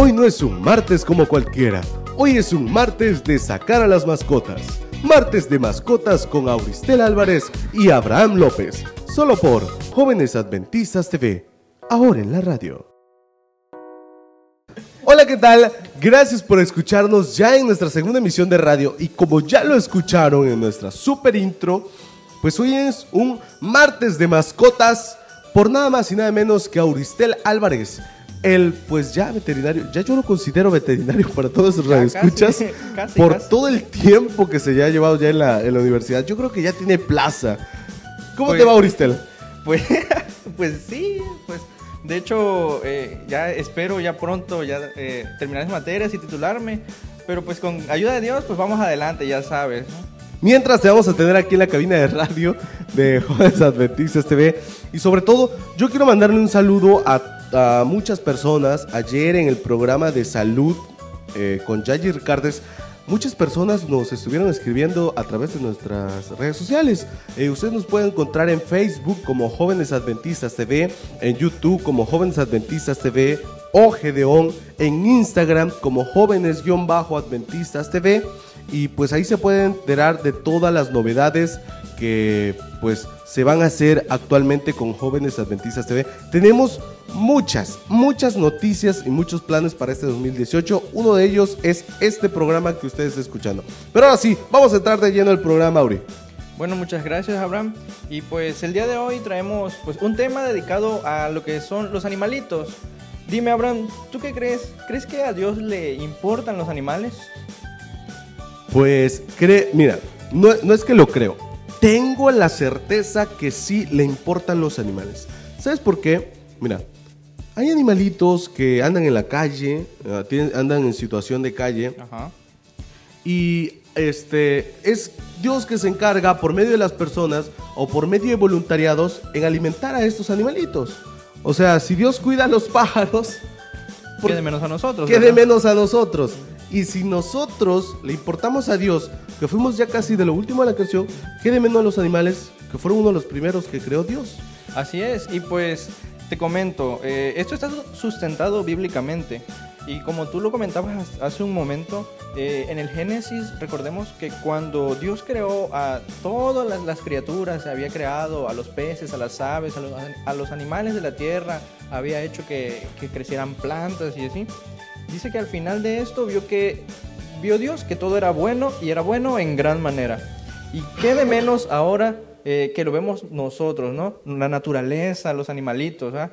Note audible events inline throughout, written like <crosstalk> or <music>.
Hoy no es un martes como cualquiera. Hoy es un martes de sacar a las mascotas. Martes de mascotas con Auristel Álvarez y Abraham López. Solo por Jóvenes Adventistas TV. Ahora en la radio. Hola, ¿qué tal? Gracias por escucharnos ya en nuestra segunda emisión de radio. Y como ya lo escucharon en nuestra super intro, pues hoy es un martes de mascotas por nada más y nada menos que Auristel Álvarez el pues ya veterinario, ya yo lo considero veterinario <laughs> para todos los radioescuchas <laughs> por todo el tiempo que se ya ha llevado ya en la, en la universidad. Yo creo que ya tiene plaza. ¿Cómo te pues, va, Auristel? Pues, <laughs> pues sí, pues de hecho eh, ya espero ya pronto ya eh, terminar las materias y titularme, pero pues con ayuda de Dios pues vamos adelante, ya sabes. Mientras te vamos a tener aquí en la cabina de radio de Jóvenes Adventistas TV y sobre todo yo quiero mandarle un saludo a a muchas personas. Ayer en el programa de salud eh, con Yaji Ricardes, muchas personas nos estuvieron escribiendo a través de nuestras redes sociales. Eh, ustedes nos pueden encontrar en Facebook como Jóvenes Adventistas TV, en YouTube como Jóvenes Adventistas TV o Gedeón, en Instagram como Jóvenes-Adventistas TV. Y pues ahí se pueden enterar de todas las novedades que pues se van a hacer actualmente con Jóvenes Adventistas TV. Tenemos muchas, muchas noticias y muchos planes para este 2018. Uno de ellos es este programa que ustedes están escuchando. Pero ahora sí, vamos a entrar de lleno al programa, Auri. Bueno, muchas gracias, Abraham. Y pues el día de hoy traemos pues un tema dedicado a lo que son los animalitos. Dime, Abraham, ¿tú qué crees? ¿Crees que a Dios le importan los animales? Pues, cree, mira, no, no es que lo creo tengo la certeza que sí le importan los animales. ¿Sabes por qué? Mira, hay animalitos que andan en la calle, eh, andan en situación de calle. Y este es Dios que se encarga por medio de las personas o por medio de voluntariados en alimentar a estos animalitos. O sea, si Dios cuida a los <laughs> pájaros, quede menos a nosotros. Quede menos a nosotros. Y si nosotros le importamos a Dios, que fuimos ya casi de lo último de la creación, ¿qué de menos a los animales que fueron uno de los primeros que creó Dios? Así es, y pues te comento, eh, esto está sustentado bíblicamente. Y como tú lo comentabas hace un momento, eh, en el Génesis recordemos que cuando Dios creó a todas las, criaturas, había creado a los peces, a las aves, a los, animales de la tierra, había hecho que, que crecieran plantas y así dice que al final de esto vio que vio Dios que todo era bueno y era bueno en gran manera. Y qué de menos ahora eh, que lo vemos nosotros, ¿no? La naturaleza, los animalitos, ¿ah?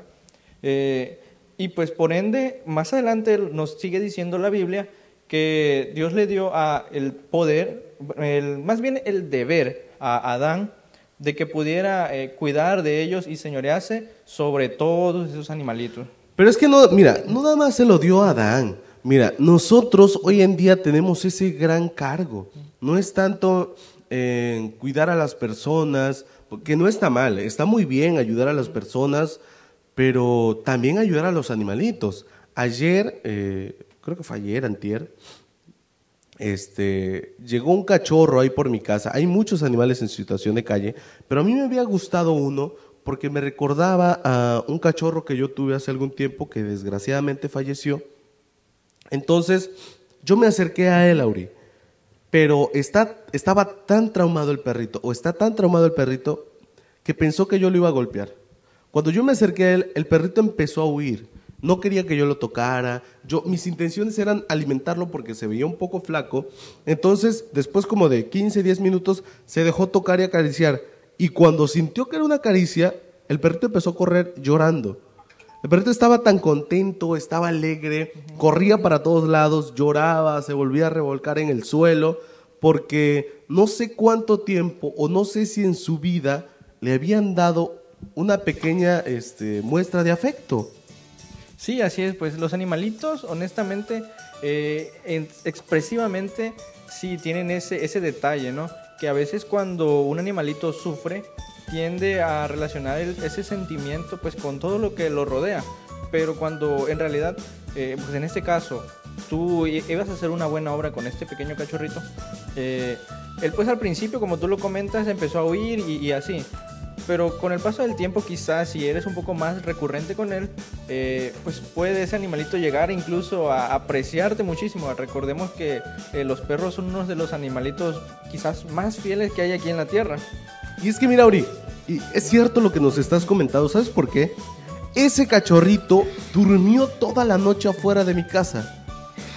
Eh, y pues por ende, más adelante nos sigue diciendo la Biblia que Dios le dio a el poder, el, más bien el deber a Adán de que pudiera eh, cuidar de ellos y señorearse sobre todos esos animalitos. Pero es que no, mira, no nada más se lo dio a Adán. Mira, nosotros hoy en día tenemos ese gran cargo. No es tanto cuidar a las personas, porque no está mal, está muy bien ayudar a las personas, pero también ayudar a los animalitos. Ayer, eh, creo que fue ayer, antier, este, llegó un cachorro ahí por mi casa. Hay muchos animales en situación de calle, pero a mí me había gustado uno porque me recordaba a un cachorro que yo tuve hace algún tiempo que desgraciadamente falleció. Entonces, yo me acerqué a él, Auri, pero está, estaba tan traumado el perrito, o está tan traumado el perrito, que pensó que yo lo iba a golpear. Cuando yo me acerqué a él, el perrito empezó a huir. No quería que yo lo tocara. Yo, mis intenciones eran alimentarlo porque se veía un poco flaco. Entonces, después como de 15, 10 minutos, se dejó tocar y acariciar. Y cuando sintió que era una caricia, el perrito empezó a correr llorando. El perrito estaba tan contento, estaba alegre, corría para todos lados, lloraba, se volvía a revolcar en el suelo, porque no sé cuánto tiempo o no sé si en su vida le habían dado una pequeña este, muestra de afecto. Sí, así es, pues los animalitos, honestamente, eh, expresivamente, sí tienen ese, ese detalle, ¿no? Que a veces cuando un animalito sufre, tiende a relacionar ese sentimiento pues con todo lo que lo rodea. Pero cuando en realidad, eh, pues en este caso, tú ibas a hacer una buena obra con este pequeño cachorrito, eh, él pues al principio, como tú lo comentas, empezó a huir y, así. Pero con el paso del tiempo quizás si eres un poco más recurrente con él, eh, pues puede ese animalito llegar incluso a apreciarte muchísimo. Recordemos que eh, los perros son unos de los animalitos quizás más fieles que hay aquí en la tierra. Y es que mira, Ori, es cierto lo que nos estás comentando, ¿sabes por qué? Ese cachorrito durmió toda la noche afuera de mi casa.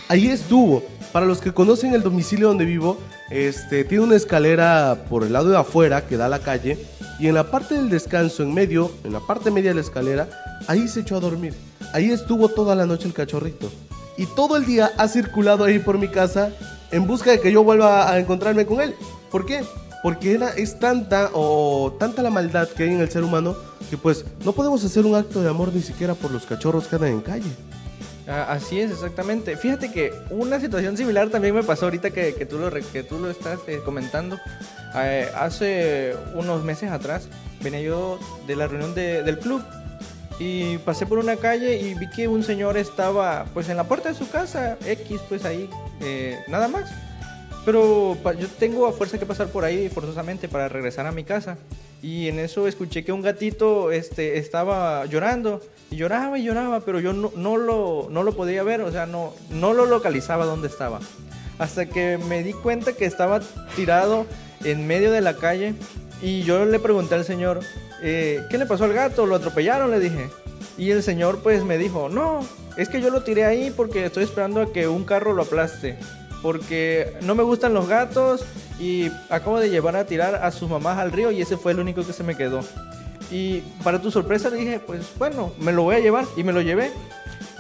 Ahí estuvo. Para los que conocen el domicilio donde vivo, este, tiene una escalera por el lado de afuera que da a la calle y en la parte del descanso, en medio, en la parte media de la escalera, ahí se echó a dormir. Ahí estuvo toda la noche el cachorrito. Y todo el día ha circulado ahí por mi casa en busca de que yo vuelva a encontrarme con él. ¿Por qué? Porque era, es tanta o tanta la maldad que hay en el ser humano que pues no podemos hacer un acto de amor ni siquiera por los cachorros que andan en calle. Así es, exactamente. Fíjate que una situación similar también me pasó ahorita que, que tú, lo, que tú lo estás eh, comentando. Eh, hace unos meses atrás venía yo de la reunión del club y pasé por una calle y vi que un señor estaba pues en la puerta de su casa, X pues ahí, eh, nada más. Pero yo tengo a fuerza que pasar por ahí forzosamente para regresar a mi casa. Y en eso escuché que un gatito este, estaba llorando. Y lloraba y lloraba, pero yo no, no, lo, no lo podía ver, o sea, no, no lo localizaba dónde estaba. Hasta que me di cuenta que estaba tirado en medio de la calle y yo le pregunté al señor, eh, ¿qué le pasó al gato? ¿Lo atropellaron? Le dije. Y el señor pues me dijo, no, es que yo lo tiré ahí porque estoy esperando a que un carro lo aplaste. Porque no me gustan los gatos y acabo de llevar a tirar a sus mamás al río y ese fue el único que se me quedó. Y para tu sorpresa le dije, pues bueno, me lo voy a llevar y me lo llevé.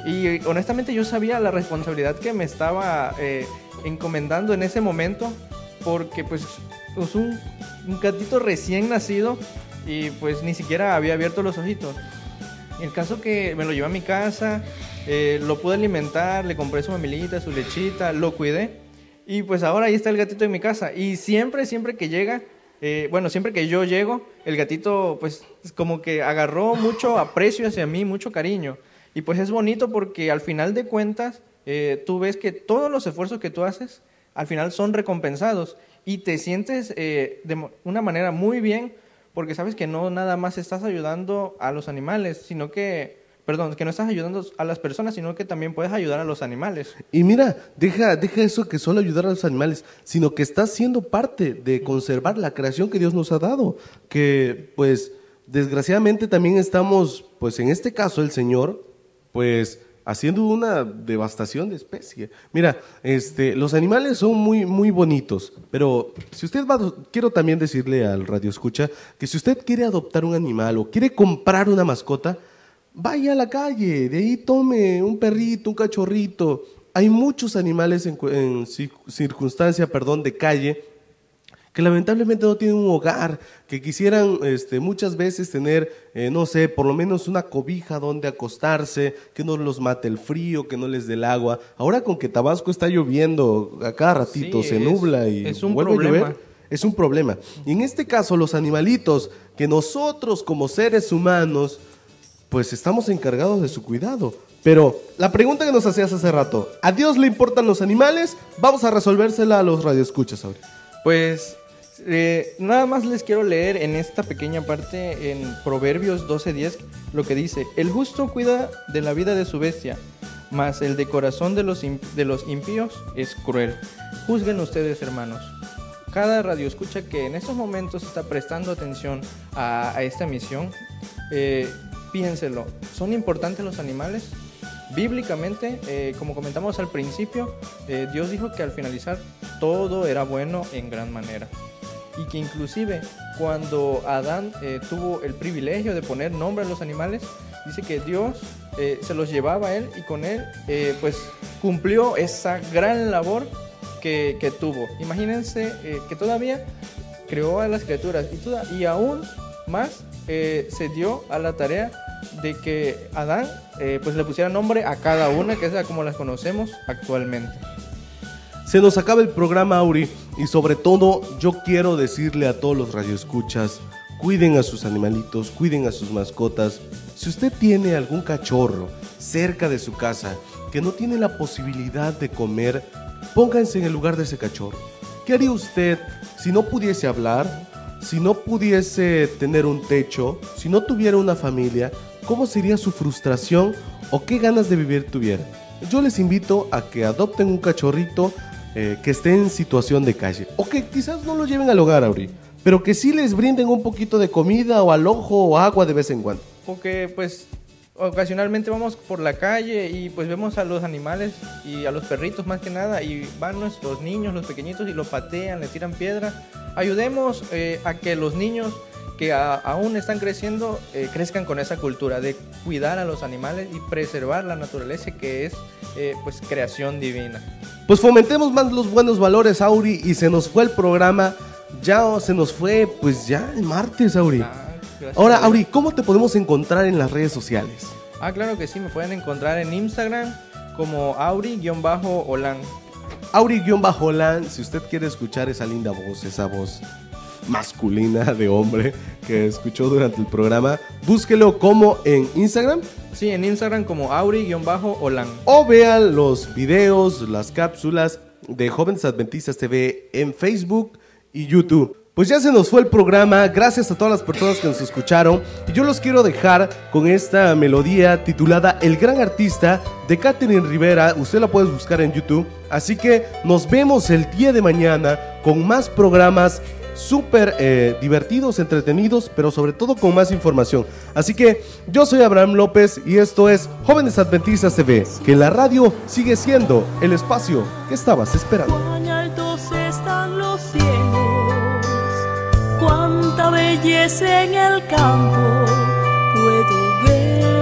Y honestamente yo sabía la responsabilidad que me estaba eh, encomendando en ese momento porque pues pues, un, gatito recién nacido y pues ni siquiera había abierto los ojitos. El caso que me lo llevé a mi casa, eh, lo pude alimentar, le compré su mamilita, su lechita, lo cuidé. Y pues ahora ahí está el gatito en mi casa. Y siempre, siempre que llega, eh, bueno, siempre que yo llego, el gatito pues como que agarró mucho aprecio hacia mí, mucho cariño. Y pues es bonito porque al final de cuentas, eh, tú ves que todos los esfuerzos que tú haces, al final son recompensados y te sientes de una manera muy bien porque sabes que no nada más estás ayudando a los animales, sino que, perdón, que no estás ayudando a las personas, sino que también puedes ayudar a los animales. Y mira, deja, deja eso que solo ayudar a los animales, sino que estás siendo parte de conservar la creación que Dios nos ha dado, que pues desgraciadamente también estamos, pues en este caso el Señor, pues haciendo una devastación de especie. Mira, este, los animales son muy, muy bonitos, pero si usted va, quiero también decirle al radio escucha que si usted quiere adoptar un animal o quiere comprar una mascota, vaya a la calle, de ahí tome un perrito, un cachorrito. Hay muchos animales en, en circunstancia, perdón, de calle que lamentablemente no tienen un hogar, que quisieran este, muchas veces tener, eh, no sé, por lo menos una cobija donde acostarse, que no los mate el frío, que no les dé el agua. Ahora con que Tabasco está lloviendo a cada ratito, se nubla y es un vuelve problema. a llover, es un problema. Y en este caso, los animalitos, que nosotros como seres humanos, pues estamos encargados de su cuidado. Pero la pregunta que nos hacías hace rato, ¿a Dios le importan los animales? Vamos a resolvérsela a los radioescuchas ahora. Pues eh, nada más les quiero leer en esta pequeña parte en Proverbios 12:10 lo que dice, el justo cuida de la vida de su bestia, mas el de corazón de los, de los impíos es cruel. Juzguen ustedes hermanos. Cada radio escucha que en estos momentos está prestando atención a, esta misión, eh, piénselo, ¿son importantes los animales? Bíblicamente, eh, como comentamos al principio, Dios dijo que al finalizar todo era bueno en gran manera y que inclusive cuando Adán eh, tuvo el privilegio de poner nombre a los animales, dice que Dios eh, se los llevaba a él y con él eh, pues cumplió esa gran labor que, tuvo. Imagínense que todavía creó a las criaturas y, y aún más se dio a la tarea de que Adán pues le pusiera nombre a cada una, que es como las conocemos actualmente. Se nos acaba el programa, Auri, y sobre todo yo quiero decirle a todos los radioescuchas, cuiden a sus animalitos, cuiden a sus mascotas. Si usted tiene algún cachorro cerca de su casa que no tiene la posibilidad de comer, pónganse en el lugar de ese cachorro. ¿Qué haría usted si no pudiese hablar? si no pudiese tener un techo, si no tuviera una familia, cómo sería su frustración o qué ganas de vivir tuviera. Yo les invito a que adopten un cachorrito eh, que esté en situación de calle o que quizás no lo lleven al hogar, Auri, pero que sí les brinden un poquito de comida o alojo o agua de vez en cuando. Porque pues ocasionalmente vamos por la calle y pues vemos a los animales y a los perritos más que nada y van nuestros niños, los pequeñitos y los patean, les tiran piedra. Ayudemos eh, a que los niños que aún están creciendo eh, crezcan con esa cultura de cuidar a los animales y preservar la naturaleza que es eh, pues creación divina. Pues fomentemos más los buenos valores, Auri, y se nos fue el programa, ya se nos fue pues ya el martes, Auri. Ah, Ahora, Auri, ¿cómo te podemos encontrar en las redes sociales? Ah, claro que sí, me pueden encontrar en Instagram como Auri-Olan. Auri-Olan, si usted quiere escuchar esa linda voz, esa voz masculina de hombre que escuchó durante el programa, búsquelo como en Instagram. Sí, en Instagram como Auri-Olan. O vean los videos, las cápsulas de Jóvenes Adventistas TV en Facebook y YouTube. Pues ya se nos fue el programa, gracias a todas las personas que nos escucharon y yo los quiero dejar con esta melodía titulada El gran artista de Catherine Rivera, usted la puede buscar en YouTube, así que nos vemos el día de mañana con más programas súper eh, divertidos, entretenidos, pero sobre todo con más información. Así que yo soy Abraham López y esto es Jóvenes Adventistas TV, que la radio sigue siendo el espacio que estabas esperando. Cuán altos están los cielos, cuánta belleza en el campo puedo ver.